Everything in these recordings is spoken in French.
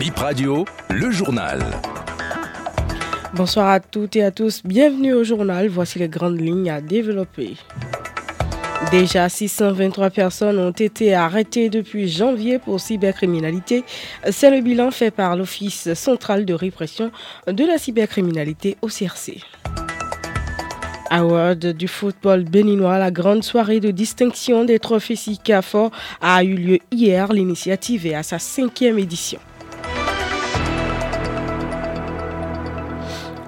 Bip Radio, le journal. Bonsoir à toutes et à tous, bienvenue au journal. Voici les grandes lignes à développer. Déjà 623 personnes ont été arrêtées depuis janvier pour cybercriminalité. C'est le bilan fait par l'Office central de répression de la cybercriminalité au CRC. Award du football béninois, la grande soirée de distinction des trophées SICAFOR a eu lieu hier. L'initiative est à sa cinquième édition.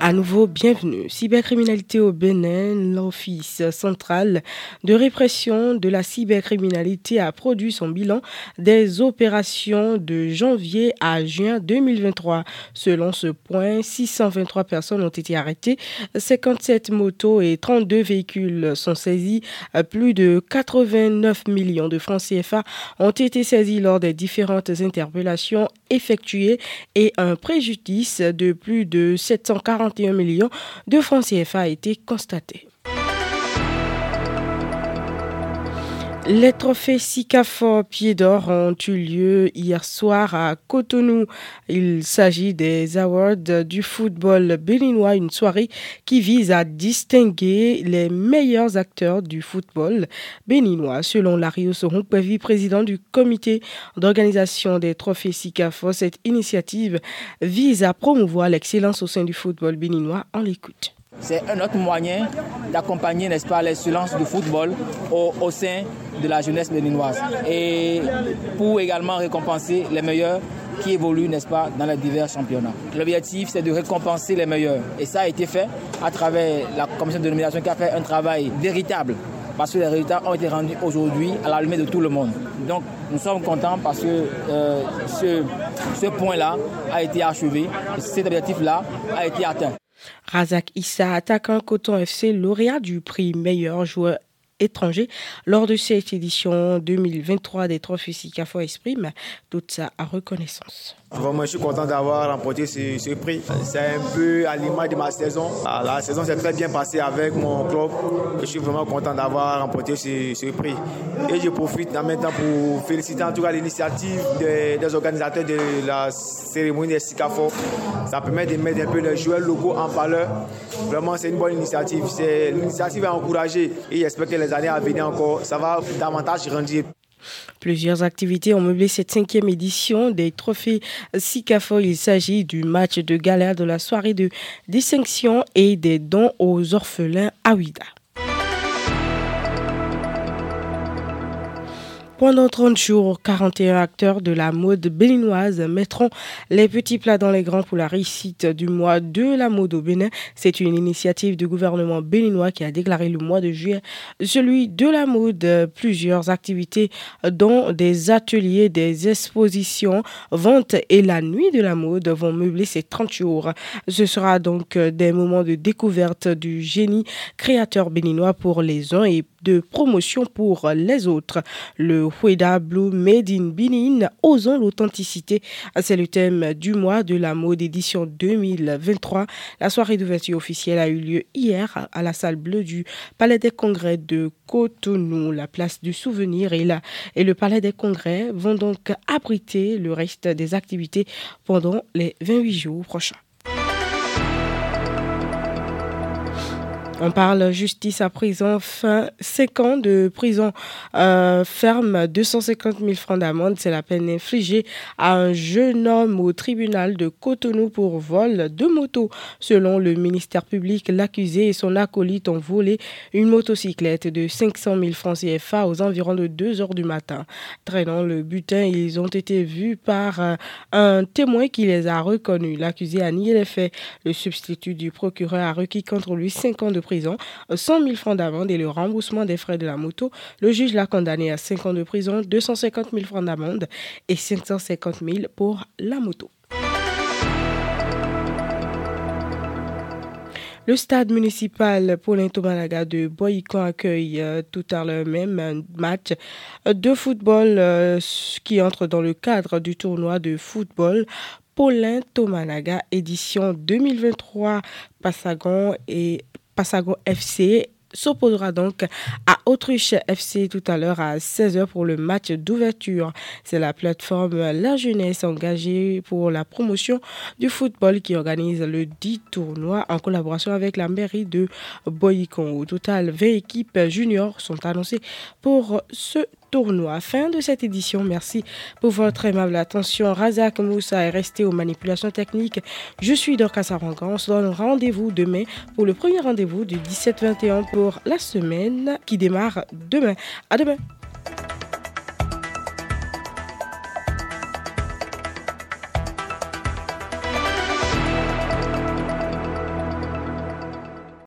À nouveau, bienvenue. Cybercriminalité au Bénin, l'Office central de répression de la cybercriminalité a produit son bilan des opérations de janvier à juin 2023. Selon ce point, 623 personnes ont été arrêtées, 57 motos et 32 véhicules sont saisis. Plus de 89 millions de francs CFA ont été saisis lors des différentes interpellations effectuées et un préjudice de plus de 740 million millions de francs CFA a été constaté. Les trophées SICAFOR Pied d'Or ont eu lieu hier soir à Cotonou. Il s'agit des awards du football béninois, une soirée qui vise à distinguer les meilleurs acteurs du football béninois. Selon Lario Sorunkpevi, président du comité d'organisation des trophées SICAFOR, cette initiative vise à promouvoir l'excellence au sein du football béninois. On l'écoute. C'est un autre moyen d'accompagner, n'est-ce pas, l'excellence du football au, sein de la jeunesse béninoise. Et pour également récompenser les meilleurs qui évoluent, n'est-ce pas, dans les divers championnats. L'objectif, c'est de récompenser les meilleurs. Et ça a été fait à travers la commission de nomination qui a fait un travail véritable parce que les résultats ont été rendus aujourd'hui à la de tout le monde. Donc nous sommes contents parce que euh, ce, ce point-là a été achevé, cet objectif-là a été atteint. Razak Issa, attaquant Coton FC, lauréat du prix meilleur joueur lors de cette édition 2023 des trophées SICAFO exprime toute sa reconnaissance. Vraiment, je suis content d'avoir remporté ce, prix. C'est un peu à l'image de ma saison. La saison s'est très bien passée avec mon club. Je suis vraiment content d'avoir remporté ce, prix. Et je profite en même temps pour féliciter en tout cas l'initiative des, des, organisateurs de la cérémonie des SICAFO. Ça permet de mettre un peu les joueurs locaux en valeur. Vraiment, c'est une bonne initiative. L'initiative est encouragée et j'espère que les années à venir encore, ça va davantage grandir. Plusieurs activités ont meublé cette cinquième édition des trophées SICAFO. Il s'agit du match de galère de la soirée de distinction et des dons aux orphelins à Ouida. Pendant 30 jours, 41 acteurs de la mode béninoise mettront les petits plats dans les grands pour la réussite du mois de la mode au Bénin. C'est une initiative du gouvernement béninois qui a déclaré le mois de juillet celui de la mode. Plusieurs activités dont des ateliers, des expositions, ventes et la nuit de la mode vont meubler ces 30 jours. Ce sera donc des moments de découverte du génie créateur béninois pour les uns et de promotion pour les autres. Le Hueda Blue Made in Benin, osons l'authenticité. C'est le thème du mois de la mode édition 2023. La soirée d'ouverture officielle a eu lieu hier à la salle bleue du Palais des Congrès de Cotonou. La place du souvenir et, la, et le Palais des Congrès vont donc abriter le reste des activités pendant les 28 jours prochains. On parle justice à prison, fin 5 ans de prison euh, ferme, 250 000 francs d'amende. C'est la peine infligée à un jeune homme au tribunal de Cotonou pour vol de moto. Selon le ministère public, l'accusé et son acolyte ont volé une motocyclette de 500 000 francs CFA aux environs de 2 heures du matin. Traînant le butin, ils ont été vus par euh, un témoin qui les a reconnus. L'accusé a nié les faits. Le substitut du procureur a requis contre lui 5 ans de prison prison, 100 000 francs d'amende et le remboursement des frais de la moto. Le juge l'a condamné à 5 ans de prison, 250 000 francs d'amende et 550 000 pour la moto. Le stade municipal Paulin Tomalaga de Boycon accueille euh, tout à l'heure même un match de football euh, qui entre dans le cadre du tournoi de football Paulin Tomalaga édition 2023 Passagon et Passago FC s'opposera donc à Autruche FC tout à l'heure à 16h pour le match d'ouverture. C'est la plateforme La Jeunesse engagée pour la promotion du football qui organise le dit tournoi en collaboration avec la mairie de Boycon. Au total, 20 équipes juniors sont annoncées pour ce tournoi. Fin de cette édition. Merci pour votre aimable attention. Razak Moussa est resté aux manipulations techniques. Je suis Dorcas Sarangan. On se donne rendez-vous demain pour le premier rendez-vous du 17-21 pour la semaine qui démarre demain. À demain.